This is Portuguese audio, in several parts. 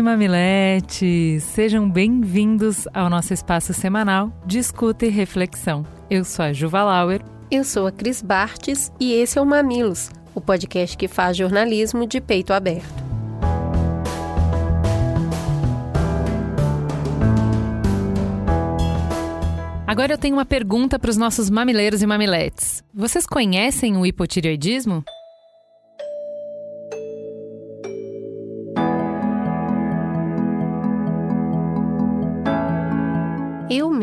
e mamiletes, sejam bem-vindos ao nosso espaço semanal de escuta e reflexão. Eu sou a Juva Lauer. Eu sou a Cris Bartes e esse é o Mamilos, o podcast que faz jornalismo de peito aberto. Agora eu tenho uma pergunta para os nossos mamileiros e mamiletes. Vocês conhecem o hipotireoidismo?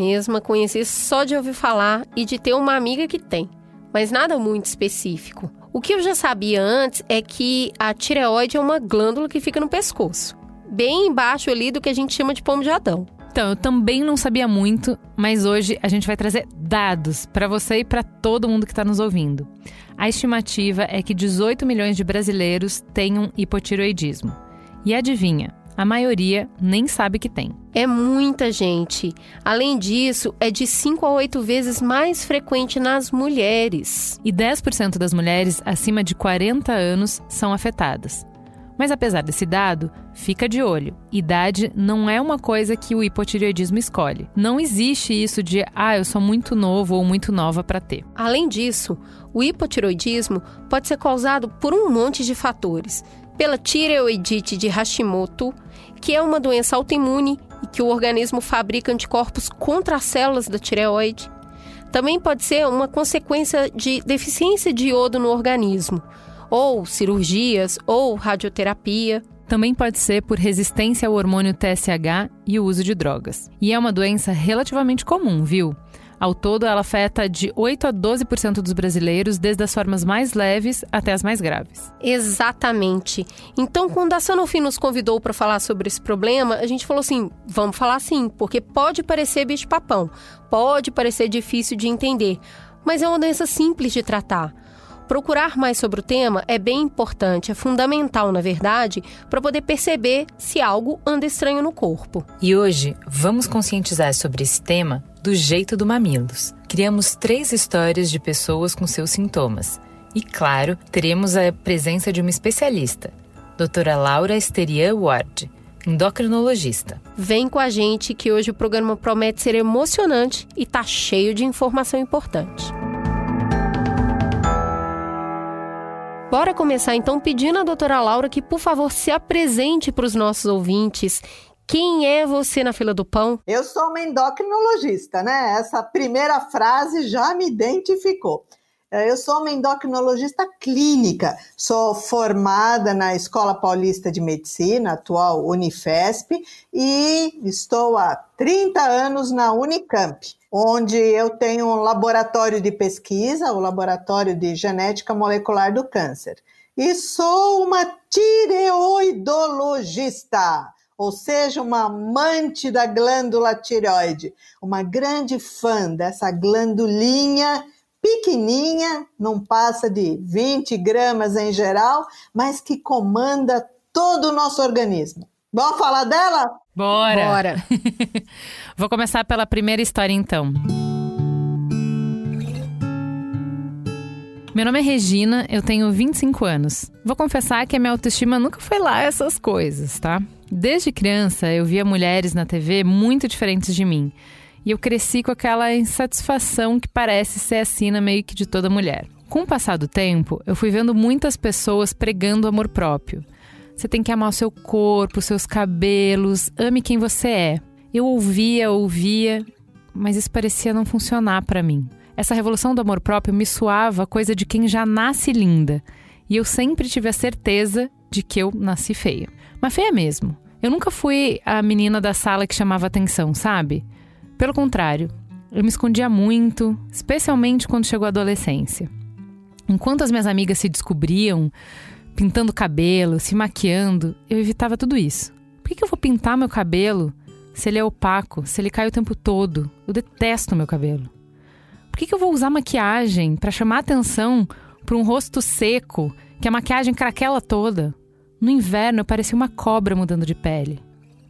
Mesma conheci só de ouvir falar e de ter uma amiga que tem, mas nada muito específico. O que eu já sabia antes é que a tireoide é uma glândula que fica no pescoço, bem embaixo ali do que a gente chama de pomo de Adão. Então, eu também não sabia muito, mas hoje a gente vai trazer dados para você e para todo mundo que está nos ouvindo. A estimativa é que 18 milhões de brasileiros tenham hipotiroidismo. E adivinha, a maioria nem sabe que tem. É muita gente. Além disso, é de 5 a 8 vezes mais frequente nas mulheres. E 10% das mulheres acima de 40 anos são afetadas. Mas apesar desse dado, fica de olho. Idade não é uma coisa que o hipotireoidismo escolhe. Não existe isso de, ah, eu sou muito novo ou muito nova para ter. Além disso, o hipotireoidismo pode ser causado por um monte de fatores. Pela tireoidite de Hashimoto, que é uma doença autoimune e que o organismo fabrica anticorpos contra as células da tireoide. Também pode ser uma consequência de deficiência de iodo no organismo, ou cirurgias, ou radioterapia. Também pode ser por resistência ao hormônio TSH e o uso de drogas. E é uma doença relativamente comum, viu? Ao todo, ela afeta de 8 a 12% dos brasileiros, desde as formas mais leves até as mais graves. Exatamente. Então, quando a Sanofi nos convidou para falar sobre esse problema, a gente falou assim: vamos falar sim, porque pode parecer bicho-papão, pode parecer difícil de entender, mas é uma doença simples de tratar. Procurar mais sobre o tema é bem importante, é fundamental, na verdade, para poder perceber se algo anda estranho no corpo. E hoje vamos conscientizar sobre esse tema do jeito do Mamilos. Criamos três histórias de pessoas com seus sintomas. E, claro, teremos a presença de uma especialista, doutora Laura Esterian Ward, endocrinologista. Vem com a gente que hoje o programa promete ser emocionante e tá cheio de informação importante. Bora começar então pedindo à doutora Laura que, por favor, se apresente para os nossos ouvintes. Quem é você na fila do pão? Eu sou uma endocrinologista, né? Essa primeira frase já me identificou. Eu sou uma endocrinologista clínica, sou formada na Escola Paulista de Medicina, atual Unifesp, e estou há 30 anos na Unicamp onde eu tenho um laboratório de pesquisa, o Laboratório de Genética Molecular do Câncer. E sou uma tireoidologista, ou seja, uma amante da glândula tireoide, uma grande fã dessa glandulinha pequenininha, não passa de 20 gramas em geral, mas que comanda todo o nosso organismo. Vamos falar dela? Bora! Bora! Vou começar pela primeira história então. Meu nome é Regina, eu tenho 25 anos. Vou confessar que a minha autoestima nunca foi lá essas coisas, tá? Desde criança eu via mulheres na TV muito diferentes de mim. E eu cresci com aquela insatisfação que parece ser a sina meio que de toda mulher. Com o passar do tempo, eu fui vendo muitas pessoas pregando amor próprio. Você tem que amar o seu corpo, seus cabelos, ame quem você é. Eu ouvia, ouvia, mas isso parecia não funcionar para mim. Essa revolução do amor próprio me suava coisa de quem já nasce linda. E eu sempre tive a certeza de que eu nasci feia. Mas feia mesmo. Eu nunca fui a menina da sala que chamava atenção, sabe? Pelo contrário, eu me escondia muito, especialmente quando chegou a adolescência. Enquanto as minhas amigas se descobriam, pintando cabelo, se maquiando, eu evitava tudo isso. Por que, eu vou pintar meu cabelo se ele é opaco, se ele cai o tempo todo. Eu detesto meu cabelo. Por que eu vou usar maquiagem para chamar atenção para um rosto seco, que a maquiagem craquela toda? No inverno eu parecia uma cobra mudando de pele.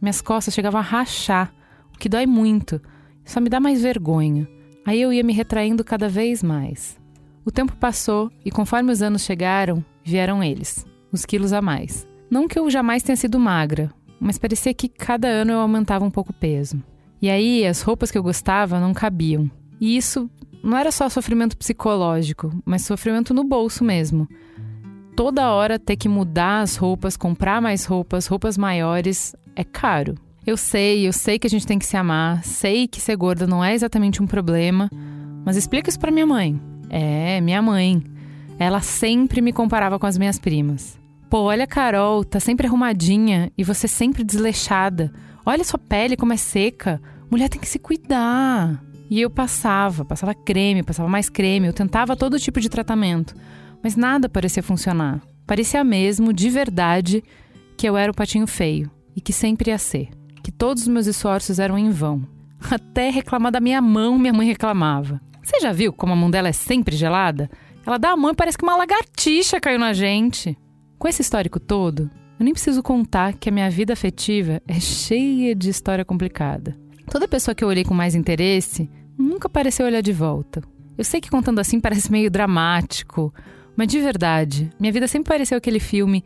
Minhas costas chegavam a rachar, o que dói muito. Só me dá mais vergonha. Aí eu ia me retraindo cada vez mais. O tempo passou e conforme os anos chegaram, vieram eles, os quilos a mais. Não que eu jamais tenha sido magra, mas parecia que cada ano eu aumentava um pouco o peso. E aí as roupas que eu gostava não cabiam. E isso não era só sofrimento psicológico, mas sofrimento no bolso mesmo. Toda hora ter que mudar as roupas, comprar mais roupas, roupas maiores, é caro. Eu sei, eu sei que a gente tem que se amar, sei que ser gorda não é exatamente um problema, mas explica isso para minha mãe. É, minha mãe. Ela sempre me comparava com as minhas primas. Pô, olha a Carol, tá sempre arrumadinha e você sempre desleixada. Olha sua pele como é seca. Mulher tem que se cuidar. E eu passava, passava creme, passava mais creme, eu tentava todo tipo de tratamento, mas nada parecia funcionar. Parecia mesmo, de verdade, que eu era o patinho feio e que sempre ia ser, que todos os meus esforços eram em vão. Até reclamar da minha mão, minha mãe reclamava. Você já viu como a mão dela é sempre gelada? Ela dá a mão e parece que uma lagartixa caiu na gente. Com esse histórico todo, eu nem preciso contar que a minha vida afetiva é cheia de história complicada. Toda pessoa que eu olhei com mais interesse nunca pareceu olhar de volta. Eu sei que contando assim parece meio dramático, mas de verdade, minha vida sempre pareceu aquele filme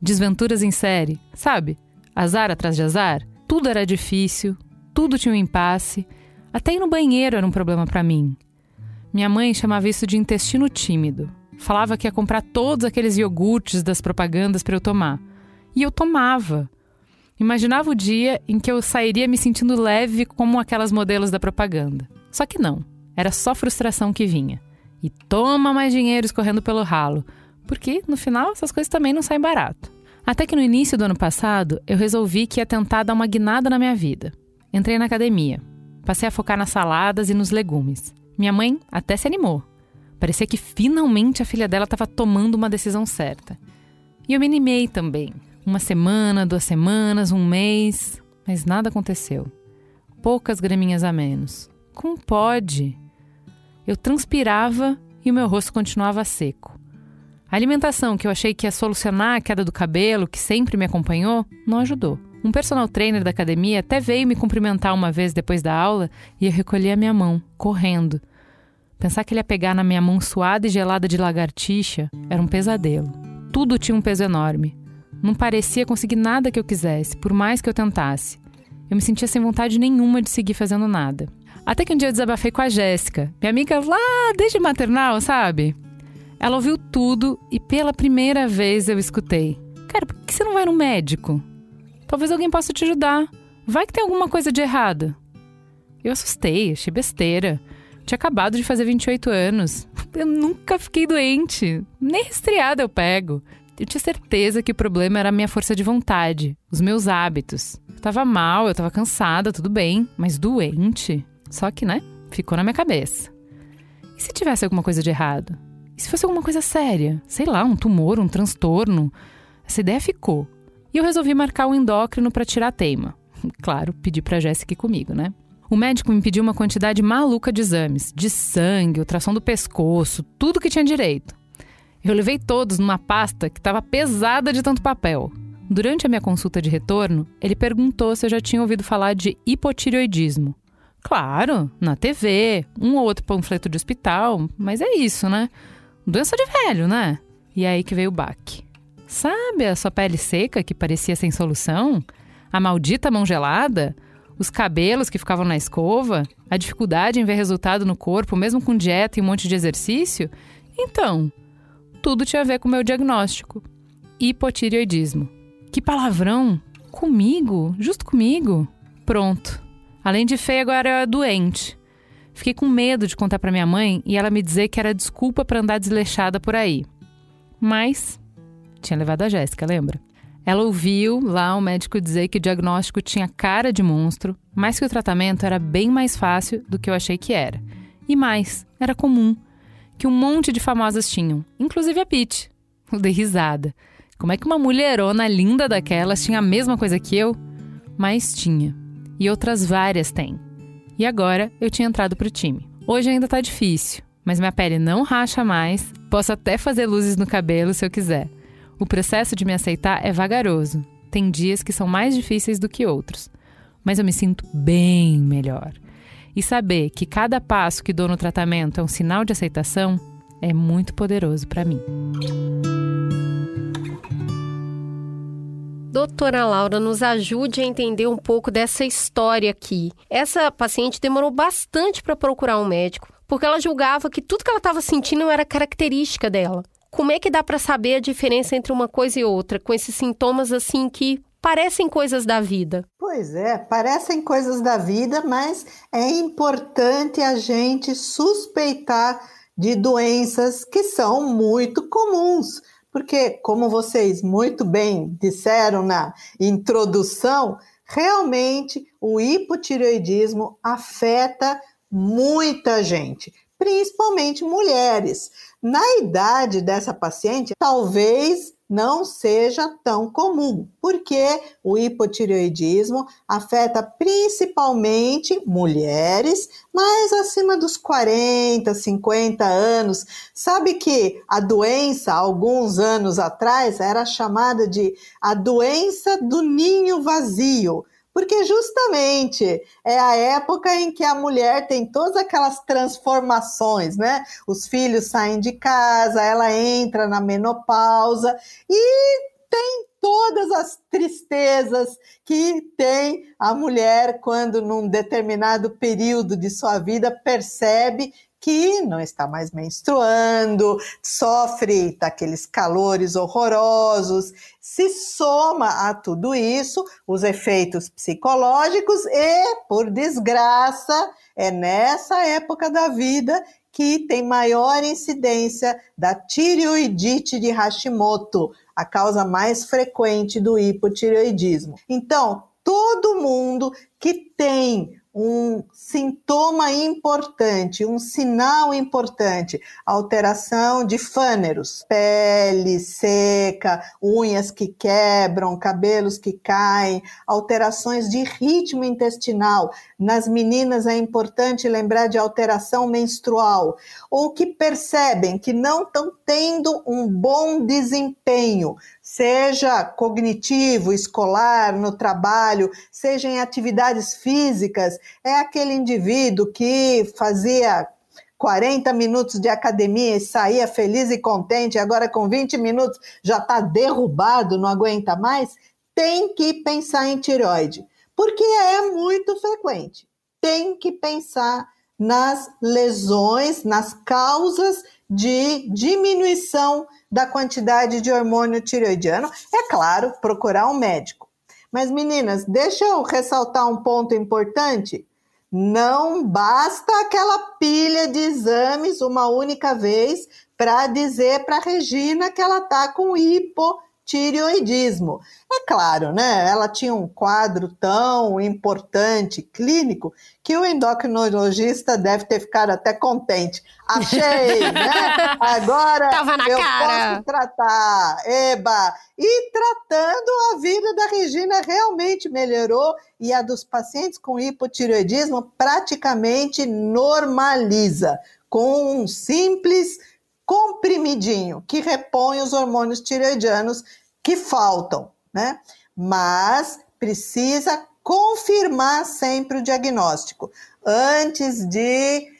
Desventuras em série, sabe? Azar atrás de azar. Tudo era difícil, tudo tinha um impasse. Até ir no banheiro era um problema para mim. Minha mãe chamava isso de intestino tímido. Falava que ia comprar todos aqueles iogurtes das propagandas para eu tomar. E eu tomava. Imaginava o dia em que eu sairia me sentindo leve como aquelas modelos da propaganda. Só que não. Era só frustração que vinha. E toma mais dinheiro escorrendo pelo ralo. Porque, no final, essas coisas também não saem barato. Até que no início do ano passado, eu resolvi que ia tentar dar uma guinada na minha vida. Entrei na academia. Passei a focar nas saladas e nos legumes. Minha mãe até se animou. Parecia que finalmente a filha dela estava tomando uma decisão certa. E eu me animei também. Uma semana, duas semanas, um mês, mas nada aconteceu. Poucas graminhas a menos. Como pode? Eu transpirava e o meu rosto continuava seco. A alimentação que eu achei que ia solucionar a queda do cabelo, que sempre me acompanhou, não ajudou. Um personal trainer da academia até veio me cumprimentar uma vez depois da aula e eu recolhi a minha mão, correndo. Pensar que ele ia pegar na minha mão suada e gelada de lagartixa era um pesadelo. Tudo tinha um peso enorme. Não parecia conseguir nada que eu quisesse, por mais que eu tentasse. Eu me sentia sem vontade nenhuma de seguir fazendo nada. Até que um dia eu desabafei com a Jéssica, minha amiga lá desde maternal, sabe? Ela ouviu tudo e pela primeira vez eu escutei: Cara, por que você não vai no médico? Talvez alguém possa te ajudar. Vai que tem alguma coisa de errada. Eu assustei, achei besteira. Tinha acabado de fazer 28 anos. Eu nunca fiquei doente. Nem resfriada eu pego. Eu tinha certeza que o problema era a minha força de vontade, os meus hábitos. Eu tava mal, eu tava cansada, tudo bem, mas doente? Só que, né, ficou na minha cabeça. E se tivesse alguma coisa de errado? E se fosse alguma coisa séria? Sei lá, um tumor, um transtorno? Essa ideia ficou. E eu resolvi marcar o endócrino para tirar a teima. Claro, pedi para Jéssica ir comigo, né? O médico me pediu uma quantidade maluca de exames, de sangue, ultrassom do pescoço, tudo que tinha direito. Eu levei todos numa pasta que estava pesada de tanto papel. Durante a minha consulta de retorno, ele perguntou se eu já tinha ouvido falar de hipotireoidismo. Claro, na TV, um ou outro panfleto de hospital, mas é isso, né? Doença de velho, né? E aí que veio o baque. Sabe a sua pele seca que parecia sem solução? A maldita mão gelada? Os cabelos que ficavam na escova? A dificuldade em ver resultado no corpo, mesmo com dieta e um monte de exercício? Então, tudo tinha a ver com o meu diagnóstico: hipotireoidismo. Que palavrão! Comigo? Justo comigo? Pronto. Além de feia, agora era doente. Fiquei com medo de contar para minha mãe e ela me dizer que era desculpa para andar desleixada por aí. Mas tinha levado a Jéssica, lembra? Ela ouviu lá o médico dizer que o diagnóstico tinha cara de monstro, mas que o tratamento era bem mais fácil do que eu achei que era. E mais, era comum, que um monte de famosas tinham, inclusive a Pete. Eu dei risada. Como é que uma mulherona linda daquelas tinha a mesma coisa que eu? Mas tinha. E outras várias têm. E agora eu tinha entrado para o time. Hoje ainda tá difícil, mas minha pele não racha mais, posso até fazer luzes no cabelo se eu quiser. O processo de me aceitar é vagaroso. Tem dias que são mais difíceis do que outros, mas eu me sinto bem melhor. E saber que cada passo que dou no tratamento é um sinal de aceitação é muito poderoso para mim. Doutora Laura, nos ajude a entender um pouco dessa história aqui. Essa paciente demorou bastante para procurar um médico, porque ela julgava que tudo que ela estava sentindo era característica dela. Como é que dá para saber a diferença entre uma coisa e outra, com esses sintomas assim que parecem coisas da vida? Pois é, parecem coisas da vida, mas é importante a gente suspeitar de doenças que são muito comuns porque, como vocês muito bem disseram na introdução, realmente o hipotireoidismo afeta muita gente, principalmente mulheres. Na idade dessa paciente, talvez não seja tão comum, porque o hipotireoidismo afeta principalmente mulheres, mas acima dos 40, 50 anos. Sabe que a doença, alguns anos atrás, era chamada de a doença do ninho vazio porque justamente é a época em que a mulher tem todas aquelas transformações, né? Os filhos saem de casa, ela entra na menopausa e tem todas as tristezas que tem a mulher quando num determinado período de sua vida percebe que não está mais menstruando, sofre daqueles calores horrorosos, se soma a tudo isso os efeitos psicológicos e, por desgraça, é nessa época da vida que tem maior incidência da tireoidite de Hashimoto, a causa mais frequente do hipotireoidismo. Então, todo mundo que tem um sintoma importante, um sinal importante, alteração de fâneros, pele seca, unhas que quebram, cabelos que caem, alterações de ritmo intestinal. Nas meninas é importante lembrar de alteração menstrual, ou que percebem que não estão tendo um bom desempenho, seja cognitivo, escolar, no trabalho, seja em atividades físicas, é aquele indivíduo que fazia 40 minutos de academia e saía feliz e contente, agora com 20 minutos já está derrubado, não aguenta mais, tem que pensar em tireoide, porque é muito frequente. Tem que pensar nas lesões, nas causas de diminuição da quantidade de hormônio tireoidiano. É claro, procurar um médico. Mas meninas, deixa eu ressaltar um ponto importante. Não basta aquela pilha de exames uma única vez para dizer para Regina que ela está com hipo tireoidismo. É claro, né? Ela tinha um quadro tão importante clínico que o endocrinologista deve ter ficado até contente. Achei, né? Agora eu cara. posso tratar. Eba! E tratando, a vida da Regina realmente melhorou e a dos pacientes com hipotireoidismo praticamente normaliza com um simples comprimidinho que repõe os hormônios tireoidianos que faltam, né? Mas precisa confirmar sempre o diagnóstico antes de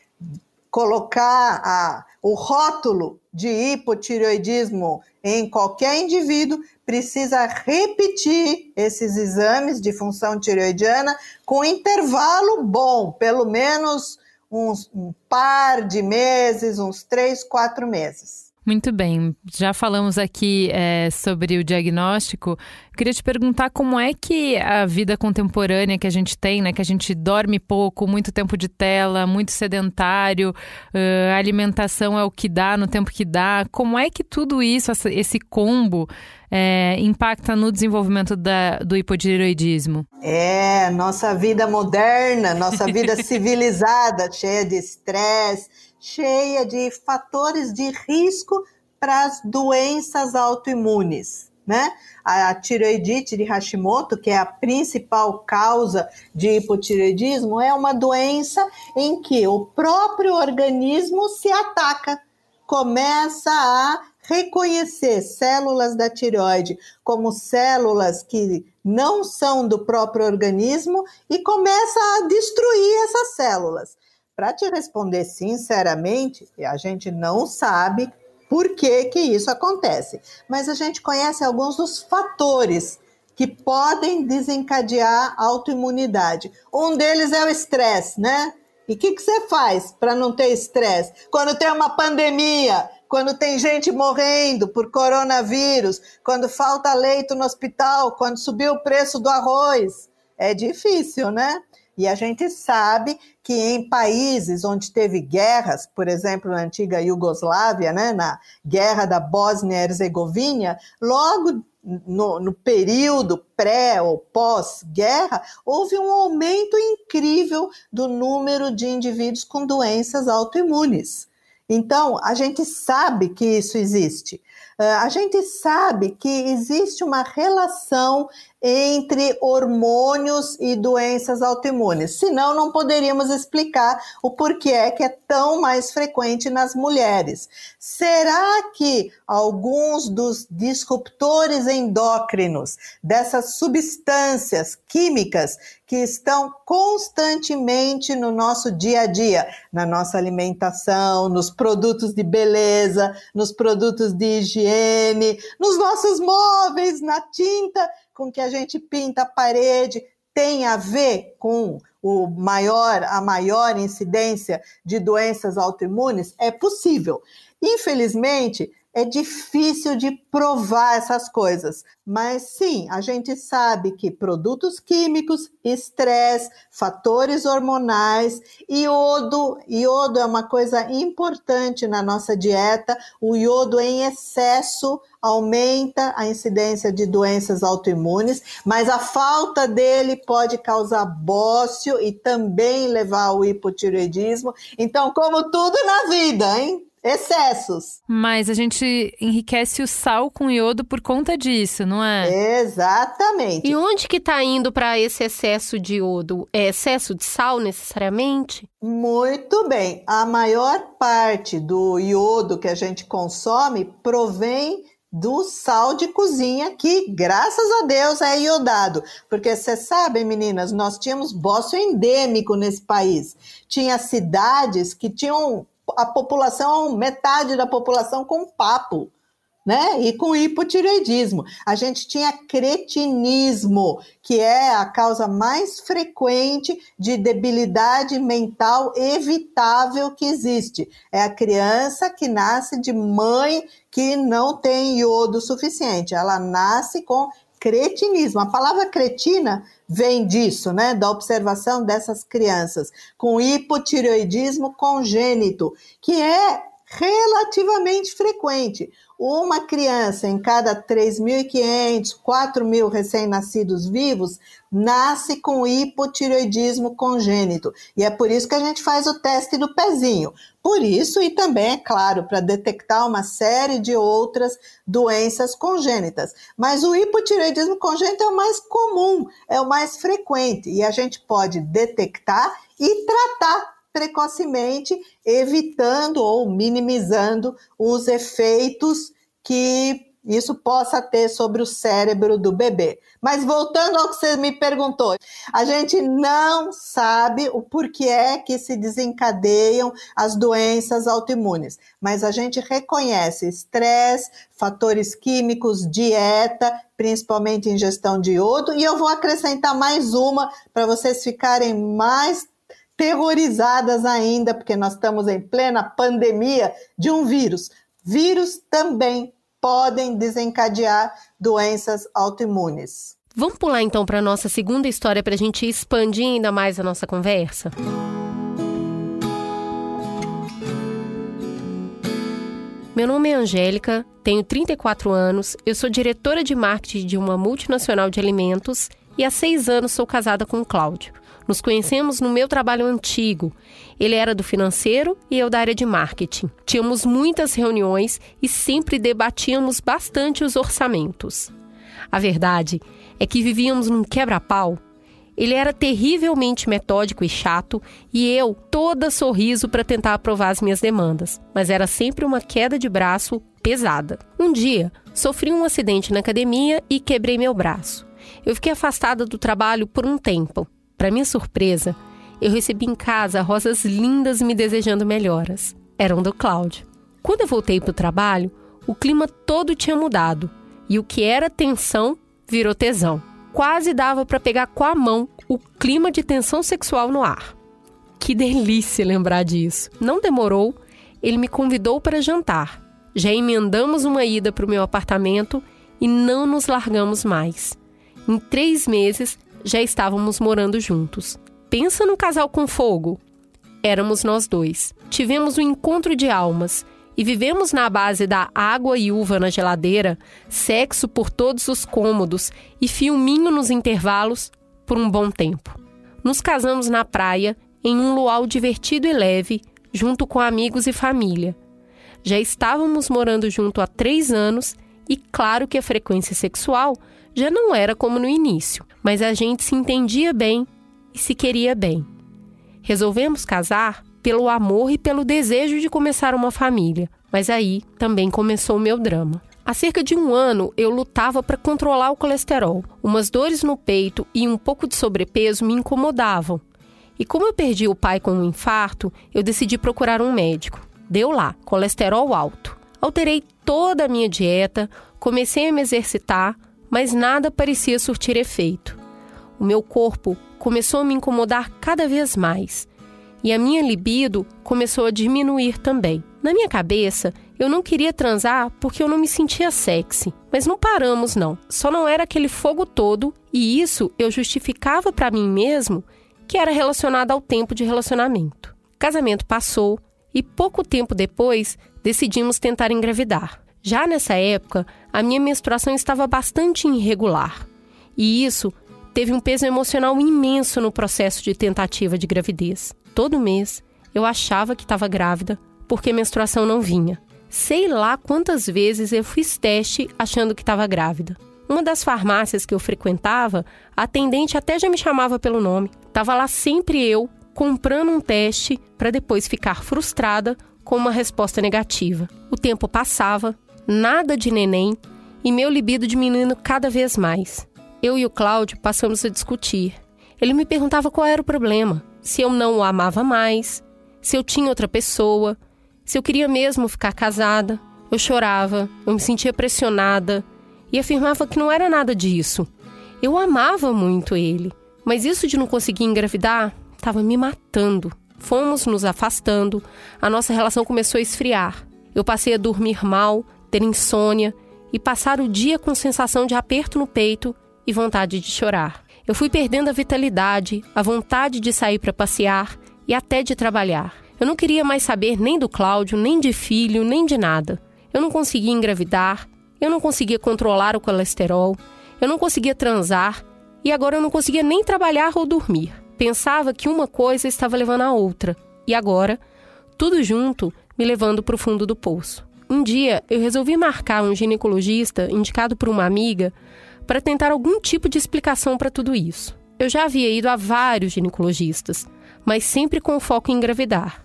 colocar a, o rótulo de hipotireoidismo em qualquer indivíduo, precisa repetir esses exames de função tireoidiana com intervalo bom, pelo menos uns, um par de meses, uns três, quatro meses. Muito bem, já falamos aqui é, sobre o diagnóstico. Queria te perguntar como é que a vida contemporânea que a gente tem, né, que a gente dorme pouco, muito tempo de tela, muito sedentário, uh, a alimentação é o que dá no tempo que dá. Como é que tudo isso, esse combo, é, impacta no desenvolvimento da, do hipotireoidismo? É, nossa vida moderna, nossa vida civilizada, cheia de estresse cheia de fatores de risco para as doenças autoimunes. né? A tireoidite de Hashimoto, que é a principal causa de hipotireoidismo, é uma doença em que o próprio organismo se ataca, começa a reconhecer células da tireoide como células que não são do próprio organismo e começa a destruir essas células. Para te responder sinceramente, a gente não sabe por que, que isso acontece, mas a gente conhece alguns dos fatores que podem desencadear autoimunidade. Um deles é o estresse, né? E o que, que você faz para não ter estresse? Quando tem uma pandemia, quando tem gente morrendo por coronavírus, quando falta leito no hospital, quando subiu o preço do arroz. É difícil, né? E a gente sabe que em países onde teve guerras, por exemplo, na antiga Iugoslávia, né, na guerra da Bósnia-Herzegovina, logo no, no, período pré ou pós-guerra, houve um aumento incrível do número de indivíduos com doenças autoimunes. Então, a gente sabe que isso existe. Uh, a gente sabe que existe uma relação entre hormônios e doenças autoimunes. Senão, não poderíamos explicar o porquê é que é tão mais frequente nas mulheres. Será que alguns dos disruptores endócrinos, dessas substâncias químicas que estão constantemente no nosso dia a dia, na nossa alimentação, nos produtos de beleza, nos produtos de higiene, nos nossos móveis, na tinta, com que a gente pinta a parede tem a ver com o maior, a maior incidência de doenças autoimunes? É possível. Infelizmente, é difícil de provar essas coisas, mas sim, a gente sabe que produtos químicos, estresse, fatores hormonais, iodo, iodo é uma coisa importante na nossa dieta. O iodo em excesso aumenta a incidência de doenças autoimunes, mas a falta dele pode causar bócio e também levar ao hipotireoidismo. Então, como tudo na vida, hein? Excessos. Mas a gente enriquece o sal com iodo por conta disso, não é? Exatamente. E onde que está indo para esse excesso de iodo? É excesso de sal necessariamente? Muito bem. A maior parte do iodo que a gente consome provém do sal de cozinha, que graças a Deus é iodado. Porque vocês sabem, meninas, nós tínhamos bócio endêmico nesse país. Tinha cidades que tinham a população, metade da população com papo, né? E com hipotireoidismo. A gente tinha cretinismo, que é a causa mais frequente de debilidade mental evitável que existe. É a criança que nasce de mãe que não tem iodo suficiente. Ela nasce com cretinismo. A palavra cretina vem disso, né? Da observação dessas crianças com hipotireoidismo congênito, que é relativamente frequente. Uma criança em cada 3.500, 4.000 recém-nascidos vivos nasce com hipotireoidismo congênito. E é por isso que a gente faz o teste do pezinho. Por isso, e também, é claro, para detectar uma série de outras doenças congênitas. Mas o hipotireoidismo congênito é o mais comum, é o mais frequente. E a gente pode detectar e tratar precocemente, evitando ou minimizando os efeitos que isso possa ter sobre o cérebro do bebê. Mas voltando ao que você me perguntou, a gente não sabe o porquê é que se desencadeiam as doenças autoimunes, mas a gente reconhece estresse, fatores químicos, dieta, principalmente ingestão de iodo, e eu vou acrescentar mais uma para vocês ficarem mais terrorizadas ainda, porque nós estamos em plena pandemia de um vírus. Vírus também podem desencadear doenças autoimunes. Vamos pular então para a nossa segunda história para a gente expandir ainda mais a nossa conversa? Meu nome é Angélica, tenho 34 anos, eu sou diretora de marketing de uma multinacional de alimentos e há seis anos sou casada com o Cláudio. Nos conhecemos no meu trabalho antigo. Ele era do financeiro e eu da área de marketing. Tínhamos muitas reuniões e sempre debatíamos bastante os orçamentos. A verdade é que vivíamos num quebra-pau. Ele era terrivelmente metódico e chato, e eu toda sorriso para tentar aprovar as minhas demandas, mas era sempre uma queda de braço pesada. Um dia, sofri um acidente na academia e quebrei meu braço. Eu fiquei afastada do trabalho por um tempo. Para minha surpresa, eu recebi em casa rosas lindas me desejando melhoras. Eram do Cláudio. Quando eu voltei para o trabalho, o clima todo tinha mudado e o que era tensão virou tesão. Quase dava para pegar com a mão o clima de tensão sexual no ar. Que delícia lembrar disso. Não demorou, ele me convidou para jantar. Já emendamos uma ida para o meu apartamento e não nos largamos mais. Em três meses já estávamos morando juntos. Pensa no casal com fogo. Éramos nós dois. Tivemos um encontro de almas e vivemos na base da água e uva na geladeira, sexo por todos os cômodos e filminho nos intervalos por um bom tempo. Nos casamos na praia, em um luau divertido e leve, junto com amigos e família. Já estávamos morando junto há três anos e, claro que a frequência sexual já não era como no início, mas a gente se entendia bem e se queria bem. Resolvemos casar pelo amor e pelo desejo de começar uma família, mas aí também começou o meu drama. Há cerca de um ano eu lutava para controlar o colesterol. Umas dores no peito e um pouco de sobrepeso me incomodavam. E como eu perdi o pai com um infarto, eu decidi procurar um médico. Deu lá, colesterol alto. Alterei toda a minha dieta, comecei a me exercitar, mas nada parecia surtir efeito. O meu corpo começou a me incomodar cada vez mais e a minha libido começou a diminuir também. Na minha cabeça, eu não queria transar porque eu não me sentia sexy. Mas não paramos, não. Só não era aquele fogo todo, e isso eu justificava para mim mesmo que era relacionado ao tempo de relacionamento. Casamento passou e pouco tempo depois decidimos tentar engravidar. Já nessa época, a minha menstruação estava bastante irregular. E isso teve um peso emocional imenso no processo de tentativa de gravidez todo mês eu achava que estava grávida porque a menstruação não vinha. Sei lá quantas vezes eu fiz teste achando que estava grávida. Uma das farmácias que eu frequentava, a atendente até já me chamava pelo nome. Tava lá sempre eu comprando um teste para depois ficar frustrada com uma resposta negativa. O tempo passava, nada de neném e meu libido diminuindo cada vez mais. Eu e o Cláudio passamos a discutir. Ele me perguntava qual era o problema se eu não o amava mais, se eu tinha outra pessoa, se eu queria mesmo ficar casada. Eu chorava, eu me sentia pressionada e afirmava que não era nada disso. Eu amava muito ele, mas isso de não conseguir engravidar estava me matando. Fomos nos afastando, a nossa relação começou a esfriar. Eu passei a dormir mal, ter insônia e passar o dia com sensação de aperto no peito e vontade de chorar. Eu fui perdendo a vitalidade, a vontade de sair para passear e até de trabalhar. Eu não queria mais saber nem do Cláudio, nem de filho, nem de nada. Eu não conseguia engravidar, eu não conseguia controlar o colesterol, eu não conseguia transar e agora eu não conseguia nem trabalhar ou dormir. Pensava que uma coisa estava levando a outra e agora, tudo junto, me levando para o fundo do poço. Um dia eu resolvi marcar um ginecologista indicado por uma amiga para tentar algum tipo de explicação para tudo isso. Eu já havia ido a vários ginecologistas, mas sempre com foco em engravidar.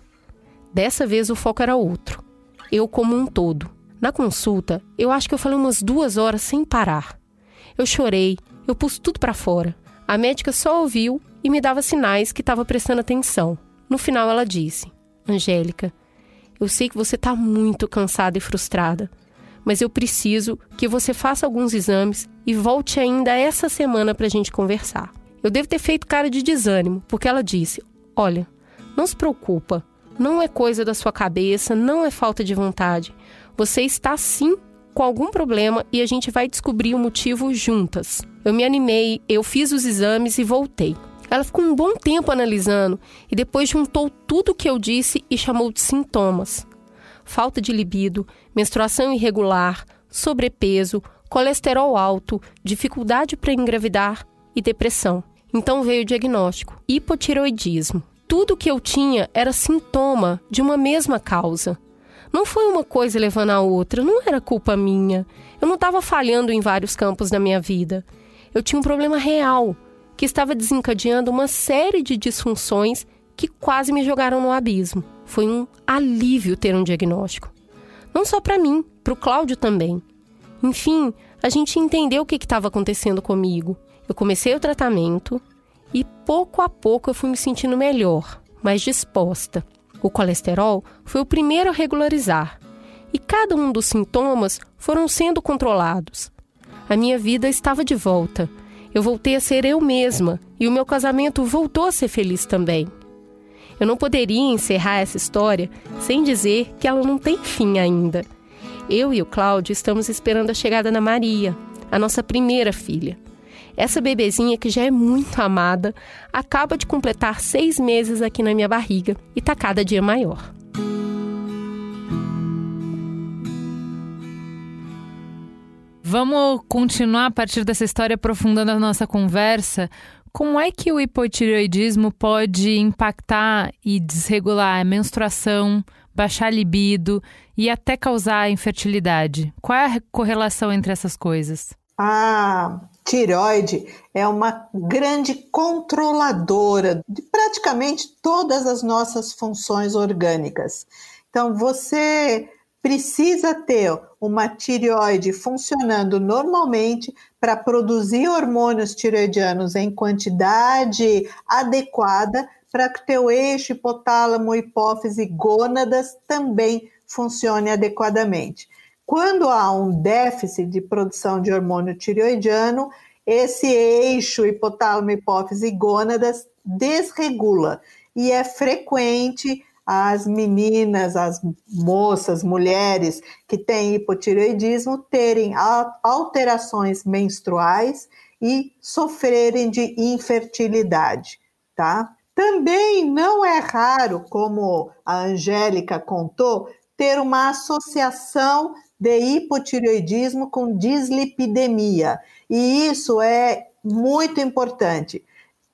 Dessa vez o foco era outro. Eu como um todo. Na consulta, eu acho que eu falei umas duas horas sem parar. Eu chorei, eu pus tudo para fora. A médica só ouviu e me dava sinais que estava prestando atenção. No final, ela disse: Angélica, eu sei que você está muito cansada e frustrada, mas eu preciso que você faça alguns exames e volte ainda essa semana para a gente conversar. Eu devo ter feito cara de desânimo, porque ela disse: Olha, não se preocupa, não é coisa da sua cabeça, não é falta de vontade. Você está sim com algum problema e a gente vai descobrir o motivo juntas. Eu me animei, eu fiz os exames e voltei. Ela ficou um bom tempo analisando e depois juntou tudo o que eu disse e chamou de sintomas falta de libido, menstruação irregular, sobrepeso, colesterol alto, dificuldade para engravidar e depressão. Então veio o diagnóstico: hipotireoidismo. Tudo que eu tinha era sintoma de uma mesma causa. Não foi uma coisa levando a outra, não era culpa minha. Eu não estava falhando em vários campos da minha vida. Eu tinha um problema real que estava desencadeando uma série de disfunções que quase me jogaram no abismo. Foi um alívio ter um diagnóstico. Não só para mim, para o Cláudio também. Enfim, a gente entendeu o que estava acontecendo comigo. Eu comecei o tratamento e pouco a pouco eu fui me sentindo melhor, mais disposta. O colesterol foi o primeiro a regularizar e cada um dos sintomas foram sendo controlados. A minha vida estava de volta. Eu voltei a ser eu mesma e o meu casamento voltou a ser feliz também. Eu não poderia encerrar essa história sem dizer que ela não tem fim ainda. Eu e o Cláudio estamos esperando a chegada da Maria, a nossa primeira filha. Essa bebezinha, que já é muito amada, acaba de completar seis meses aqui na minha barriga e está cada dia maior. Vamos continuar a partir dessa história, aprofundando a nossa conversa. Como é que o hipotireoidismo pode impactar e desregular a menstruação, baixar a libido e até causar infertilidade? Qual é a correlação entre essas coisas? A tireoide é uma grande controladora de praticamente todas as nossas funções orgânicas. Então, você precisa ter uma tireoide funcionando normalmente para produzir hormônios tireoidianos em quantidade adequada para que teu eixo hipotálamo, hipófise, gônadas também funcione adequadamente. Quando há um déficit de produção de hormônio tireoidiano, esse eixo hipotálamo, hipófise gônadas desregula e é frequente as meninas, as moças, mulheres que têm hipotireoidismo terem alterações menstruais e sofrerem de infertilidade, tá? Também não é raro, como a Angélica contou, ter uma associação de hipotireoidismo com dislipidemia. E isso é muito importante.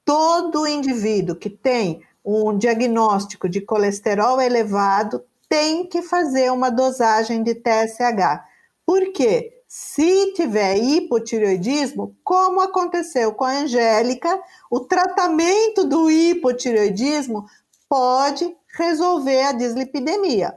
Todo indivíduo que tem um diagnóstico de colesterol elevado tem que fazer uma dosagem de TSH. Por quê? Se tiver hipotireoidismo, como aconteceu com a Angélica, o tratamento do hipotireoidismo pode resolver a dislipidemia.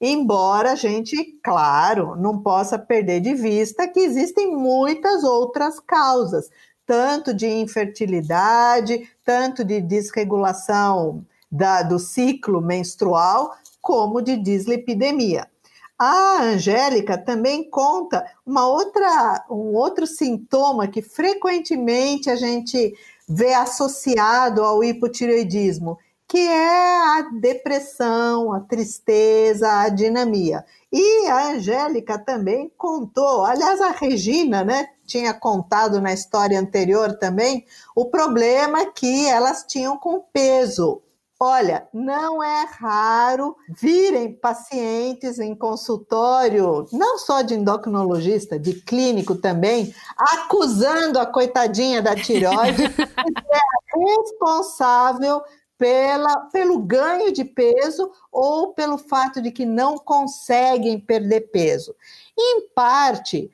Embora a gente, claro, não possa perder de vista que existem muitas outras causas, tanto de infertilidade, tanto de desregulação da, do ciclo menstrual, como de dislipidemia. A Angélica também conta uma outra, um outro sintoma que frequentemente a gente vê associado ao hipotireoidismo, que é a depressão, a tristeza, a dinamia. E a Angélica também contou, aliás, a Regina, né, tinha contado na história anterior também, o problema que elas tinham com peso. Olha, não é raro virem pacientes em consultório, não só de endocrinologista, de clínico também, acusando a coitadinha da tireoide de ser responsável pela, pelo ganho de peso ou pelo fato de que não conseguem perder peso. Em parte,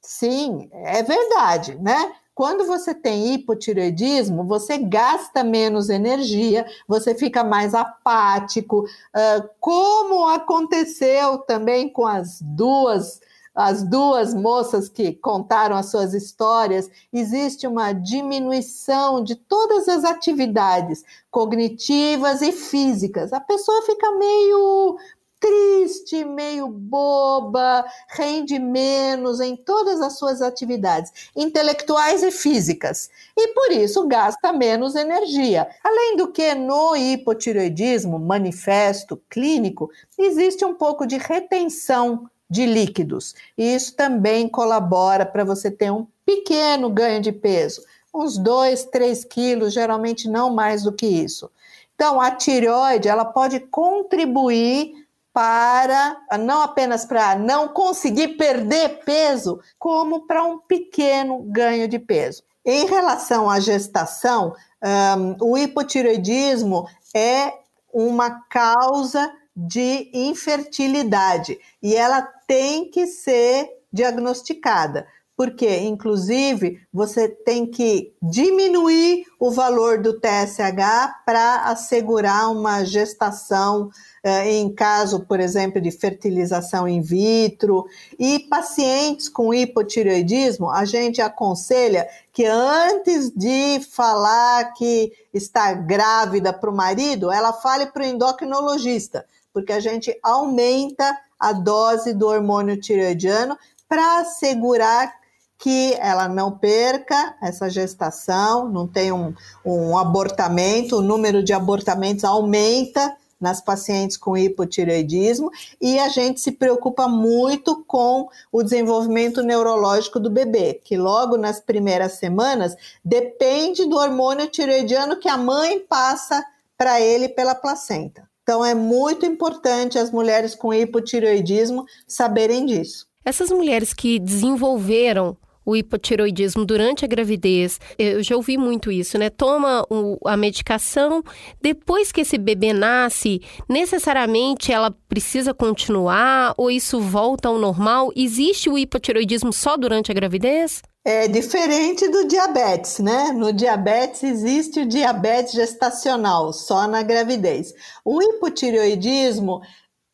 sim, é verdade, né? Quando você tem hipotireoidismo, você gasta menos energia, você fica mais apático, uh, como aconteceu também com as duas as duas moças que contaram as suas histórias, existe uma diminuição de todas as atividades cognitivas e físicas. A pessoa fica meio triste, meio boba, rende menos em todas as suas atividades intelectuais e físicas. E por isso gasta menos energia. Além do que, no hipotireoidismo manifesto clínico, existe um pouco de retenção de líquidos. E isso também colabora para você ter um pequeno ganho de peso, uns 2, 3 quilos, geralmente não mais do que isso. Então, a tireoide, ela pode contribuir para, não apenas para não conseguir perder peso, como para um pequeno ganho de peso. Em relação à gestação, um, o hipotireoidismo é uma causa de infertilidade e ela tem que ser diagnosticada porque, inclusive, você tem que diminuir o valor do TSH para assegurar uma gestação eh, em caso, por exemplo, de fertilização in vitro. E pacientes com hipotireoidismo, a gente aconselha que antes de falar que está grávida para o marido, ela fale para o endocrinologista, porque a gente aumenta a dose do hormônio tireoidiano para assegurar que ela não perca essa gestação, não tem um, um abortamento, o número de abortamentos aumenta nas pacientes com hipotireoidismo e a gente se preocupa muito com o desenvolvimento neurológico do bebê, que logo nas primeiras semanas depende do hormônio tireoidiano que a mãe passa para ele pela placenta. Então é muito importante as mulheres com hipotireoidismo saberem disso. Essas mulheres que desenvolveram o hipotiroidismo durante a gravidez. Eu já ouvi muito isso, né? Toma o, a medicação, depois que esse bebê nasce, necessariamente ela precisa continuar ou isso volta ao normal? Existe o hipotiroidismo só durante a gravidez? É diferente do diabetes, né? No diabetes existe o diabetes gestacional, só na gravidez. O hipotireoidismo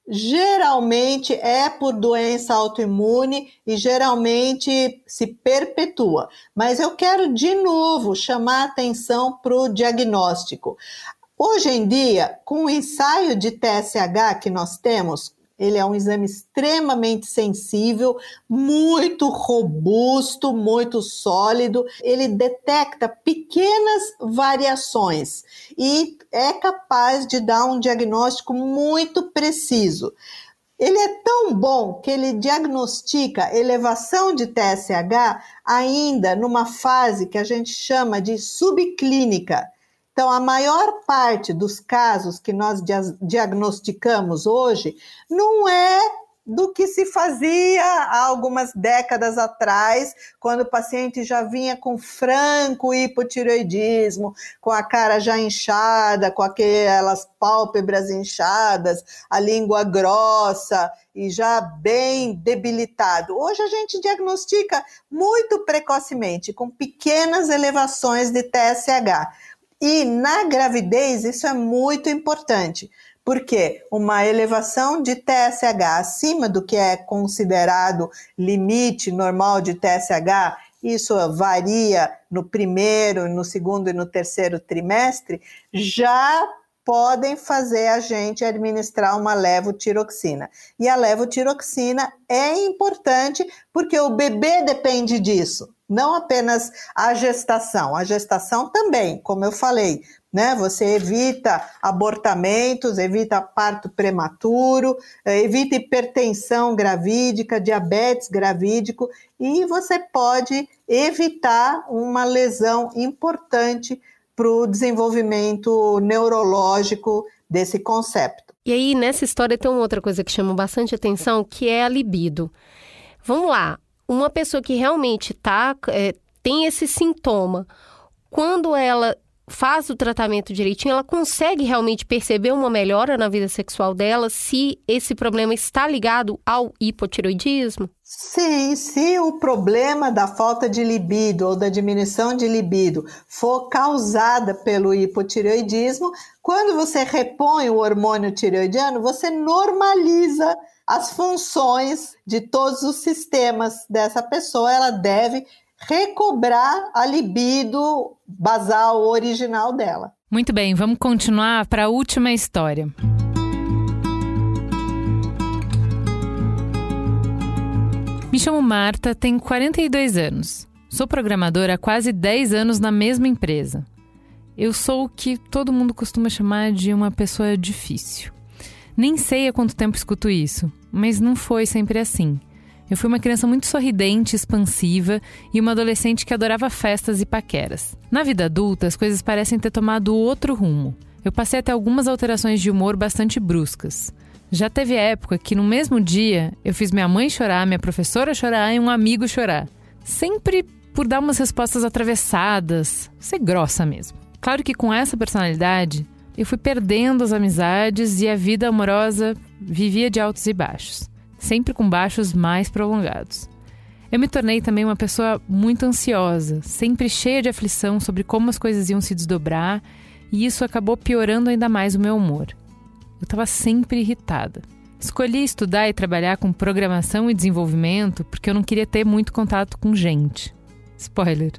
geralmente é por doença autoimune e geralmente se perpetua. Mas eu quero de novo chamar atenção para o diagnóstico. Hoje em dia, com o ensaio de TSH que nós temos, ele é um exame extremamente sensível, muito robusto, muito sólido. Ele detecta pequenas variações e é capaz de dar um diagnóstico muito preciso. Ele é tão bom que ele diagnostica elevação de TSH ainda numa fase que a gente chama de subclínica. Então, a maior parte dos casos que nós diagnosticamos hoje não é do que se fazia há algumas décadas atrás, quando o paciente já vinha com franco hipotireoidismo, com a cara já inchada, com aquelas pálpebras inchadas, a língua grossa e já bem debilitado. Hoje a gente diagnostica muito precocemente, com pequenas elevações de TSH. E na gravidez, isso é muito importante, porque uma elevação de TSH acima do que é considerado limite normal de TSH, isso varia no primeiro, no segundo e no terceiro trimestre, já podem fazer a gente administrar uma levotiroxina. E a levotiroxina é importante porque o bebê depende disso não apenas a gestação, a gestação também, como eu falei, né? Você evita abortamentos, evita parto prematuro, eh, evita hipertensão gravídica, diabetes gravídico e você pode evitar uma lesão importante para o desenvolvimento neurológico desse concepto. E aí, nessa história, tem uma outra coisa que chama bastante atenção, que é a libido. Vamos lá, uma pessoa que realmente tá, é, tem esse sintoma, quando ela faz o tratamento direitinho, ela consegue realmente perceber uma melhora na vida sexual dela se esse problema está ligado ao hipotiroidismo? Sim, se o problema da falta de libido ou da diminuição de libido for causada pelo hipotireoidismo, quando você repõe o hormônio tireoidiano, você normaliza as funções de todos os sistemas dessa pessoa, ela deve recobrar a libido basal original dela. Muito bem, vamos continuar para a última história. Me chamo Marta, tenho 42 anos. Sou programadora há quase 10 anos na mesma empresa. Eu sou o que todo mundo costuma chamar de uma pessoa difícil. Nem sei há quanto tempo escuto isso, mas não foi sempre assim. Eu fui uma criança muito sorridente, expansiva e uma adolescente que adorava festas e paqueras. Na vida adulta, as coisas parecem ter tomado outro rumo. Eu passei até algumas alterações de humor bastante bruscas. Já teve época que no mesmo dia eu fiz minha mãe chorar, minha professora chorar e um amigo chorar. Sempre por dar umas respostas atravessadas, ser grossa mesmo. Claro que com essa personalidade, eu fui perdendo as amizades e a vida amorosa vivia de altos e baixos, sempre com baixos mais prolongados. Eu me tornei também uma pessoa muito ansiosa, sempre cheia de aflição sobre como as coisas iam se desdobrar, e isso acabou piorando ainda mais o meu humor. Eu estava sempre irritada. Escolhi estudar e trabalhar com programação e desenvolvimento porque eu não queria ter muito contato com gente. Spoiler,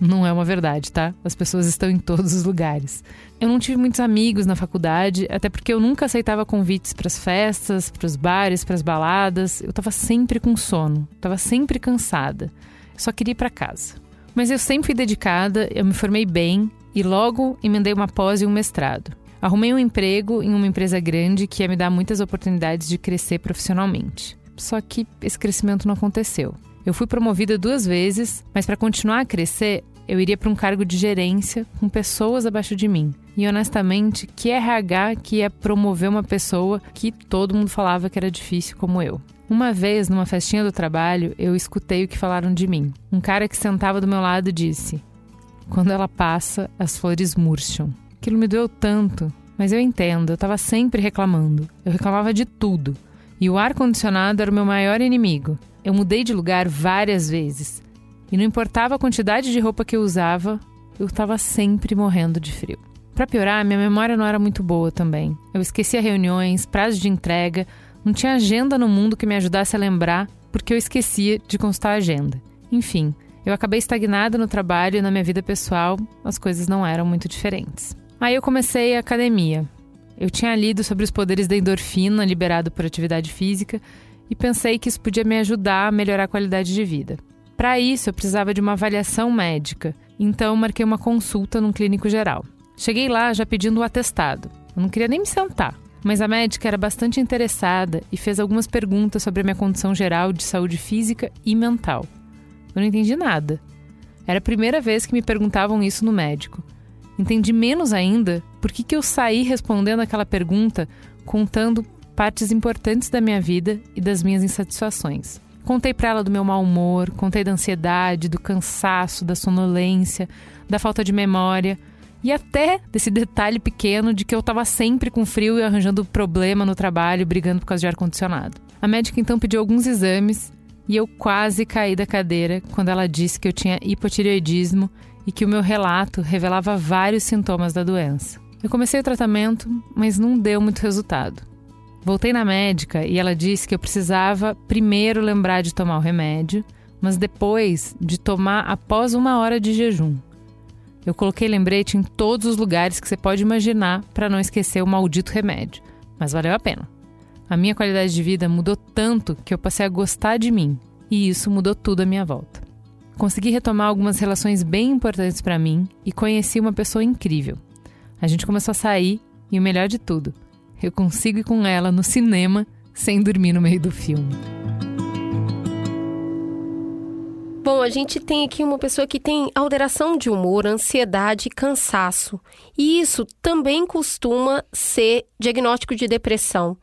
não é uma verdade, tá? As pessoas estão em todos os lugares. Eu não tive muitos amigos na faculdade, até porque eu nunca aceitava convites para as festas, para os bares, para as baladas. Eu estava sempre com sono, estava sempre cansada. só queria ir para casa. Mas eu sempre fui dedicada, eu me formei bem e logo emendei uma pós e um mestrado. Arrumei um emprego em uma empresa grande que ia me dar muitas oportunidades de crescer profissionalmente. Só que esse crescimento não aconteceu. Eu fui promovida duas vezes, mas para continuar a crescer, eu iria para um cargo de gerência com pessoas abaixo de mim. E honestamente, que RH que ia promover uma pessoa que todo mundo falava que era difícil como eu? Uma vez, numa festinha do trabalho, eu escutei o que falaram de mim. Um cara que sentava do meu lado disse: Quando ela passa, as flores murcham. Aquilo me doeu tanto, mas eu entendo, eu estava sempre reclamando. Eu reclamava de tudo. E o ar-condicionado era o meu maior inimigo. Eu mudei de lugar várias vezes. E não importava a quantidade de roupa que eu usava, eu estava sempre morrendo de frio. Para piorar, minha memória não era muito boa também. Eu esquecia reuniões, prazos de entrega, não tinha agenda no mundo que me ajudasse a lembrar, porque eu esquecia de constar a agenda. Enfim, eu acabei estagnada no trabalho e na minha vida pessoal, as coisas não eram muito diferentes. Aí eu comecei a academia. Eu tinha lido sobre os poderes da endorfina liberado por atividade física e pensei que isso podia me ajudar a melhorar a qualidade de vida. Para isso, eu precisava de uma avaliação médica, então marquei uma consulta num clínico geral. Cheguei lá já pedindo o atestado. Eu não queria nem me sentar, mas a médica era bastante interessada e fez algumas perguntas sobre a minha condição geral de saúde física e mental. Eu não entendi nada. Era a primeira vez que me perguntavam isso no médico. Entendi menos ainda por que, que eu saí respondendo aquela pergunta contando partes importantes da minha vida e das minhas insatisfações. Contei para ela do meu mau humor, contei da ansiedade, do cansaço, da sonolência, da falta de memória e até desse detalhe pequeno de que eu estava sempre com frio e arranjando problema no trabalho, brigando por causa de ar-condicionado. A médica então pediu alguns exames e eu quase caí da cadeira quando ela disse que eu tinha hipotireoidismo e que o meu relato revelava vários sintomas da doença. Eu comecei o tratamento, mas não deu muito resultado. Voltei na médica e ela disse que eu precisava primeiro lembrar de tomar o remédio, mas depois de tomar após uma hora de jejum. Eu coloquei lembrete em todos os lugares que você pode imaginar para não esquecer o maldito remédio, mas valeu a pena. A minha qualidade de vida mudou tanto que eu passei a gostar de mim, e isso mudou tudo à minha volta. Consegui retomar algumas relações bem importantes para mim e conheci uma pessoa incrível. A gente começou a sair e o melhor de tudo, eu consigo ir com ela no cinema sem dormir no meio do filme. Bom, a gente tem aqui uma pessoa que tem alteração de humor, ansiedade e cansaço. E isso também costuma ser diagnóstico de depressão.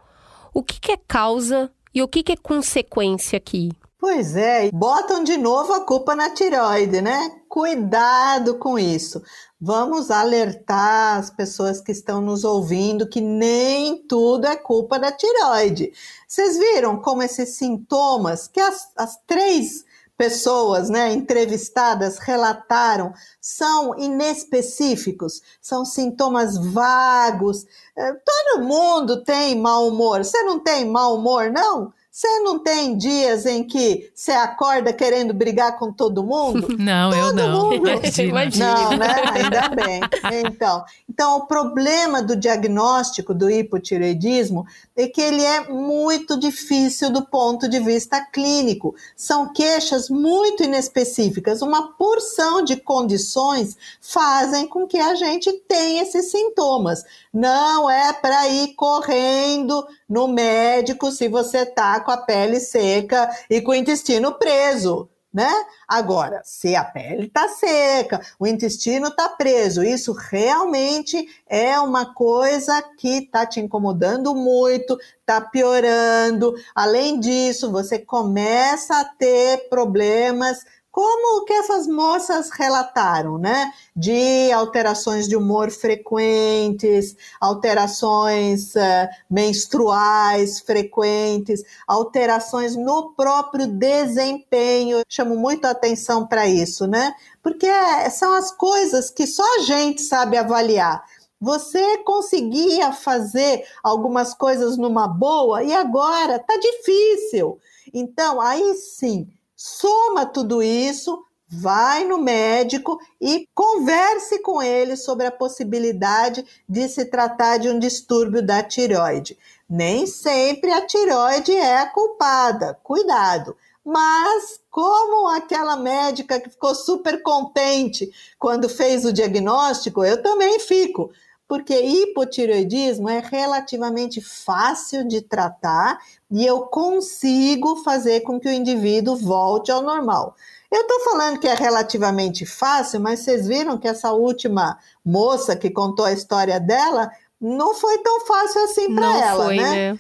O que, que é causa e o que, que é consequência aqui? Pois é, botam de novo a culpa na tireoide, né? Cuidado com isso. Vamos alertar as pessoas que estão nos ouvindo que nem tudo é culpa da tireoide. Vocês viram como esses sintomas que as, as três pessoas né, entrevistadas relataram são inespecíficos, são sintomas vagos. É, todo mundo tem mau humor. Você não tem mau humor, não? Você não tem dias em que você acorda querendo brigar com todo mundo? Não, todo eu não. Mundo... Imagina. Não, né? Ainda bem. Então, então, o problema do diagnóstico do hipotireoidismo é que ele é muito difícil do ponto de vista clínico. São queixas muito inespecíficas. Uma porção de condições fazem com que a gente tenha esses sintomas. Não é para ir correndo no médico se você tá com a pele seca e com o intestino preso, né? Agora, se a pele está seca, o intestino está preso, isso realmente é uma coisa que está te incomodando muito, está piorando. Além disso, você começa a ter problemas como que essas moças relataram, né? De alterações de humor frequentes, alterações uh, menstruais frequentes, alterações no próprio desempenho. Chamo muito a atenção para isso, né? Porque são as coisas que só a gente sabe avaliar. Você conseguia fazer algumas coisas numa boa e agora tá difícil. Então, aí sim, soma tudo isso, vai no médico e converse com ele sobre a possibilidade de se tratar de um distúrbio da tireoide. Nem sempre a tireoide é a culpada, cuidado. Mas, como aquela médica que ficou super contente quando fez o diagnóstico, eu também fico porque hipotireoidismo é relativamente fácil de tratar e eu consigo fazer com que o indivíduo volte ao normal. Eu estou falando que é relativamente fácil, mas vocês viram que essa última moça que contou a história dela não foi tão fácil assim para ela, foi, né? né?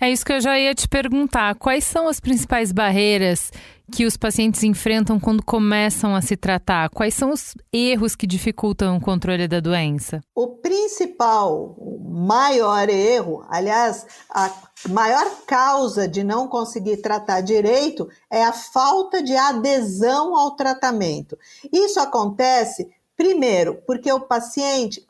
É isso que eu já ia te perguntar. Quais são as principais barreiras que os pacientes enfrentam quando começam a se tratar? Quais são os erros que dificultam o controle da doença? O principal, o maior erro, aliás, a maior causa de não conseguir tratar direito é a falta de adesão ao tratamento. Isso acontece Primeiro, porque o paciente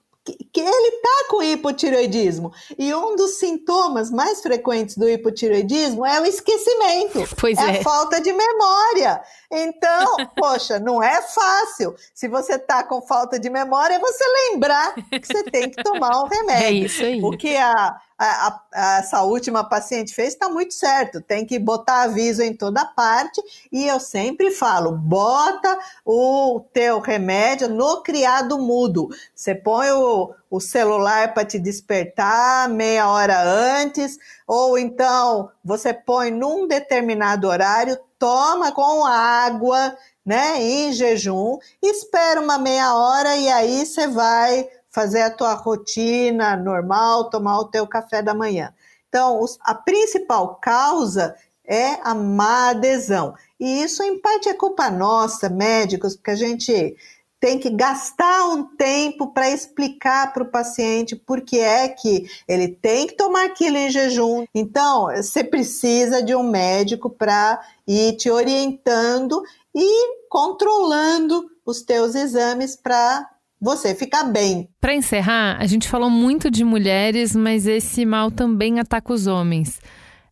que ele está com hipotireoidismo. E um dos sintomas mais frequentes do hipotireoidismo é o esquecimento. Pois é. é. a falta de memória. Então, poxa, não é fácil. Se você está com falta de memória, é você lembrar que você tem que tomar um remédio. É isso aí. O que a, a, a, essa última paciente fez está muito certo. Tem que botar aviso em toda parte. E eu sempre falo: bota o teu remédio no criado mudo. Você põe o, o celular para te despertar meia hora antes, ou então você põe num determinado horário, toma com água, né, em jejum, espera uma meia hora e aí você vai fazer a tua rotina normal, tomar o teu café da manhã. Então, a principal causa é a má adesão. E isso, em parte, é culpa nossa, médicos, porque a gente tem que gastar um tempo para explicar para o paciente por que é que ele tem que tomar aquilo em jejum. Então, você precisa de um médico para ir te orientando e controlando os teus exames para você ficar bem. Para encerrar, a gente falou muito de mulheres, mas esse mal também ataca os homens.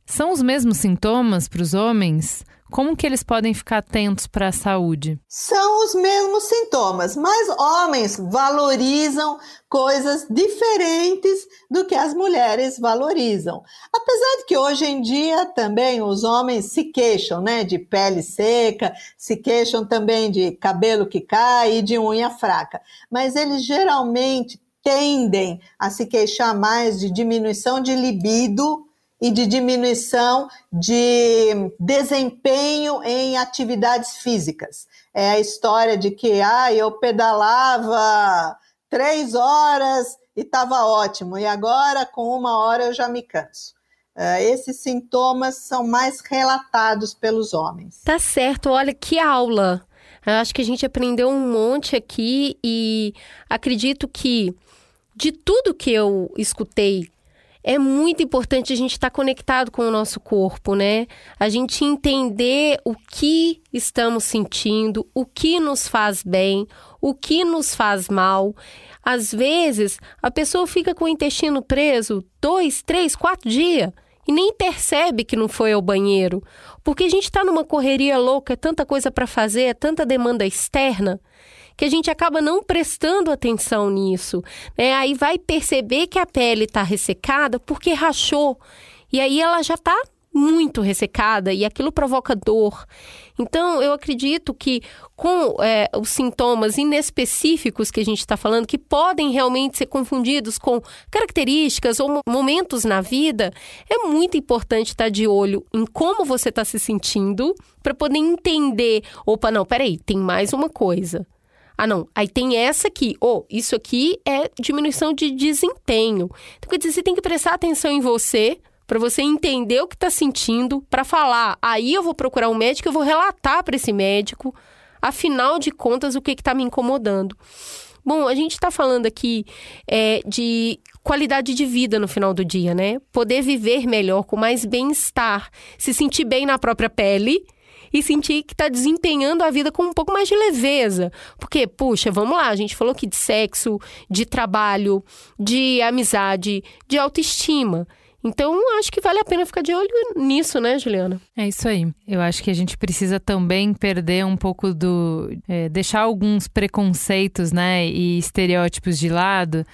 São os mesmos sintomas para os homens? Como que eles podem ficar atentos para a saúde? São os mesmos sintomas, mas homens valorizam coisas diferentes do que as mulheres valorizam. Apesar de que hoje em dia também os homens se queixam, né, de pele seca, se queixam também de cabelo que cai e de unha fraca, mas eles geralmente tendem a se queixar mais de diminuição de libido e de diminuição de desempenho em atividades físicas. É a história de que ah, eu pedalava três horas e estava ótimo, e agora com uma hora eu já me canso. Uh, esses sintomas são mais relatados pelos homens. Tá certo, olha que aula. Eu acho que a gente aprendeu um monte aqui e acredito que de tudo que eu escutei é muito importante a gente estar tá conectado com o nosso corpo, né? A gente entender o que estamos sentindo, o que nos faz bem, o que nos faz mal. Às vezes, a pessoa fica com o intestino preso dois, três, quatro dias e nem percebe que não foi ao banheiro, porque a gente está numa correria louca, é tanta coisa para fazer, é tanta demanda externa que a gente acaba não prestando atenção nisso. Né? Aí vai perceber que a pele está ressecada porque rachou. E aí ela já está muito ressecada e aquilo provoca dor. Então, eu acredito que com é, os sintomas inespecíficos que a gente está falando, que podem realmente ser confundidos com características ou momentos na vida, é muito importante estar tá de olho em como você está se sentindo para poder entender. Opa, não, peraí, tem mais uma coisa. Ah, não, aí tem essa aqui. Oh, isso aqui é diminuição de desempenho. Então, quer dizer, você tem que prestar atenção em você para você entender o que está sentindo, para falar. Aí eu vou procurar um médico, eu vou relatar para esse médico afinal de contas, o que está me incomodando. Bom, a gente está falando aqui é, de qualidade de vida no final do dia, né? Poder viver melhor, com mais bem-estar, se sentir bem na própria pele e sentir que está desempenhando a vida com um pouco mais de leveza. Porque, puxa, vamos lá, a gente falou aqui de sexo, de trabalho, de amizade, de autoestima. Então, acho que vale a pena ficar de olho nisso, né, Juliana? É isso aí. Eu acho que a gente precisa também perder um pouco do. É, deixar alguns preconceitos, né, e estereótipos de lado.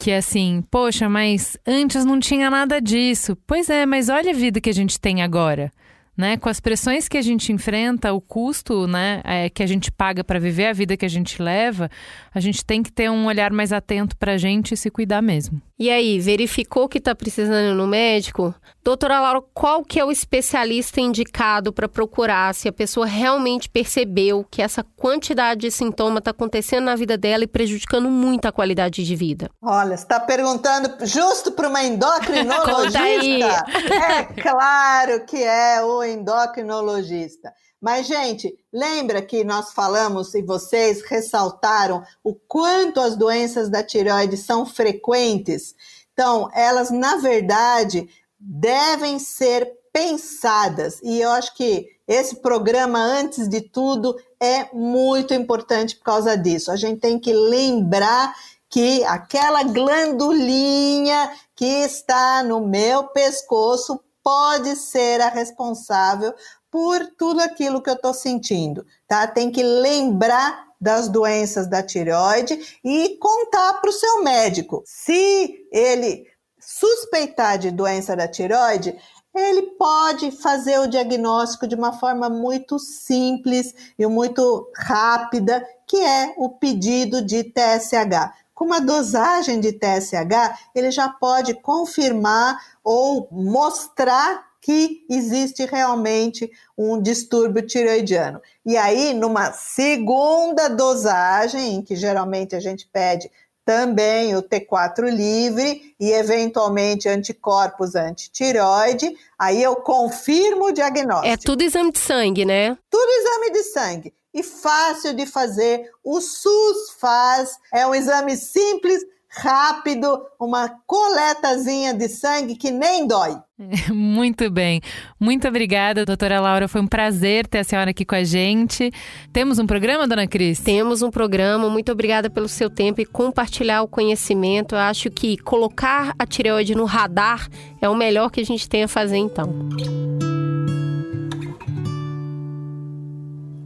Que é assim, poxa, mas antes não tinha nada disso. Pois é, mas olha a vida que a gente tem agora né? Com as pressões que a gente enfrenta, o custo, né, é, que a gente paga para viver a vida que a gente leva, a gente tem que ter um olhar mais atento para a gente e se cuidar mesmo. E aí, verificou que está precisando no médico? Doutora Laura, qual que é o especialista indicado para procurar se a pessoa realmente percebeu que essa quantidade de sintoma está acontecendo na vida dela e prejudicando muito a qualidade de vida? Olha, você está perguntando justo para uma endocrinologista? é claro que é o endocrinologista. Mas, gente, lembra que nós falamos e vocês ressaltaram o quanto as doenças da tireoide são frequentes? Então, elas, na verdade, devem ser pensadas. E eu acho que esse programa, antes de tudo, é muito importante por causa disso. A gente tem que lembrar que aquela glandulinha que está no meu pescoço pode ser a responsável por tudo aquilo que eu estou sentindo, tá? Tem que lembrar das doenças da tireoide e contar para o seu médico. Se ele suspeitar de doença da tireoide, ele pode fazer o diagnóstico de uma forma muito simples e muito rápida, que é o pedido de TSH. Com uma dosagem de TSH, ele já pode confirmar ou mostrar que existe realmente um distúrbio tireoidiano. E aí, numa segunda dosagem, em que geralmente a gente pede também o T4 livre e eventualmente anticorpos antitireoide, aí eu confirmo o diagnóstico. É tudo exame de sangue, né? Tudo exame de sangue. E fácil de fazer. O SUS faz, é um exame simples, rápido, uma coletazinha de sangue que nem dói. Muito bem. Muito obrigada, doutora Laura. Foi um prazer ter a senhora aqui com a gente. Temos um programa, dona Cris? Temos um programa. Muito obrigada pelo seu tempo e compartilhar o conhecimento. Eu acho que colocar a tireoide no radar é o melhor que a gente tem a fazer, então.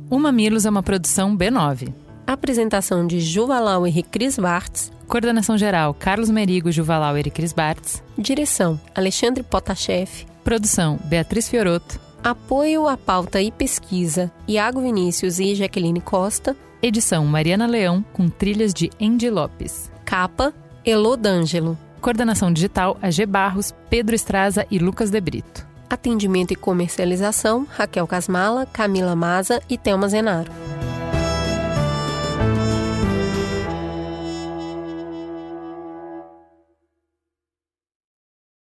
O Mamilos é uma produção B9. Apresentação de Juvalau e Cris Bartz. Coordenação geral: Carlos Merigo, Juvalau e Cris Bartz. Direção: Alexandre Potashev. Produção: Beatriz Fioroto. Apoio à pauta e pesquisa: Iago Vinícius e Jaqueline Costa. Edição: Mariana Leão, com trilhas de Andy Lopes. Capa: Elô D'Angelo. Coordenação digital: AG Barros, Pedro Estraza e Lucas De Brito. Atendimento e comercialização: Raquel Casmala, Camila Maza e Thelma Zenaro.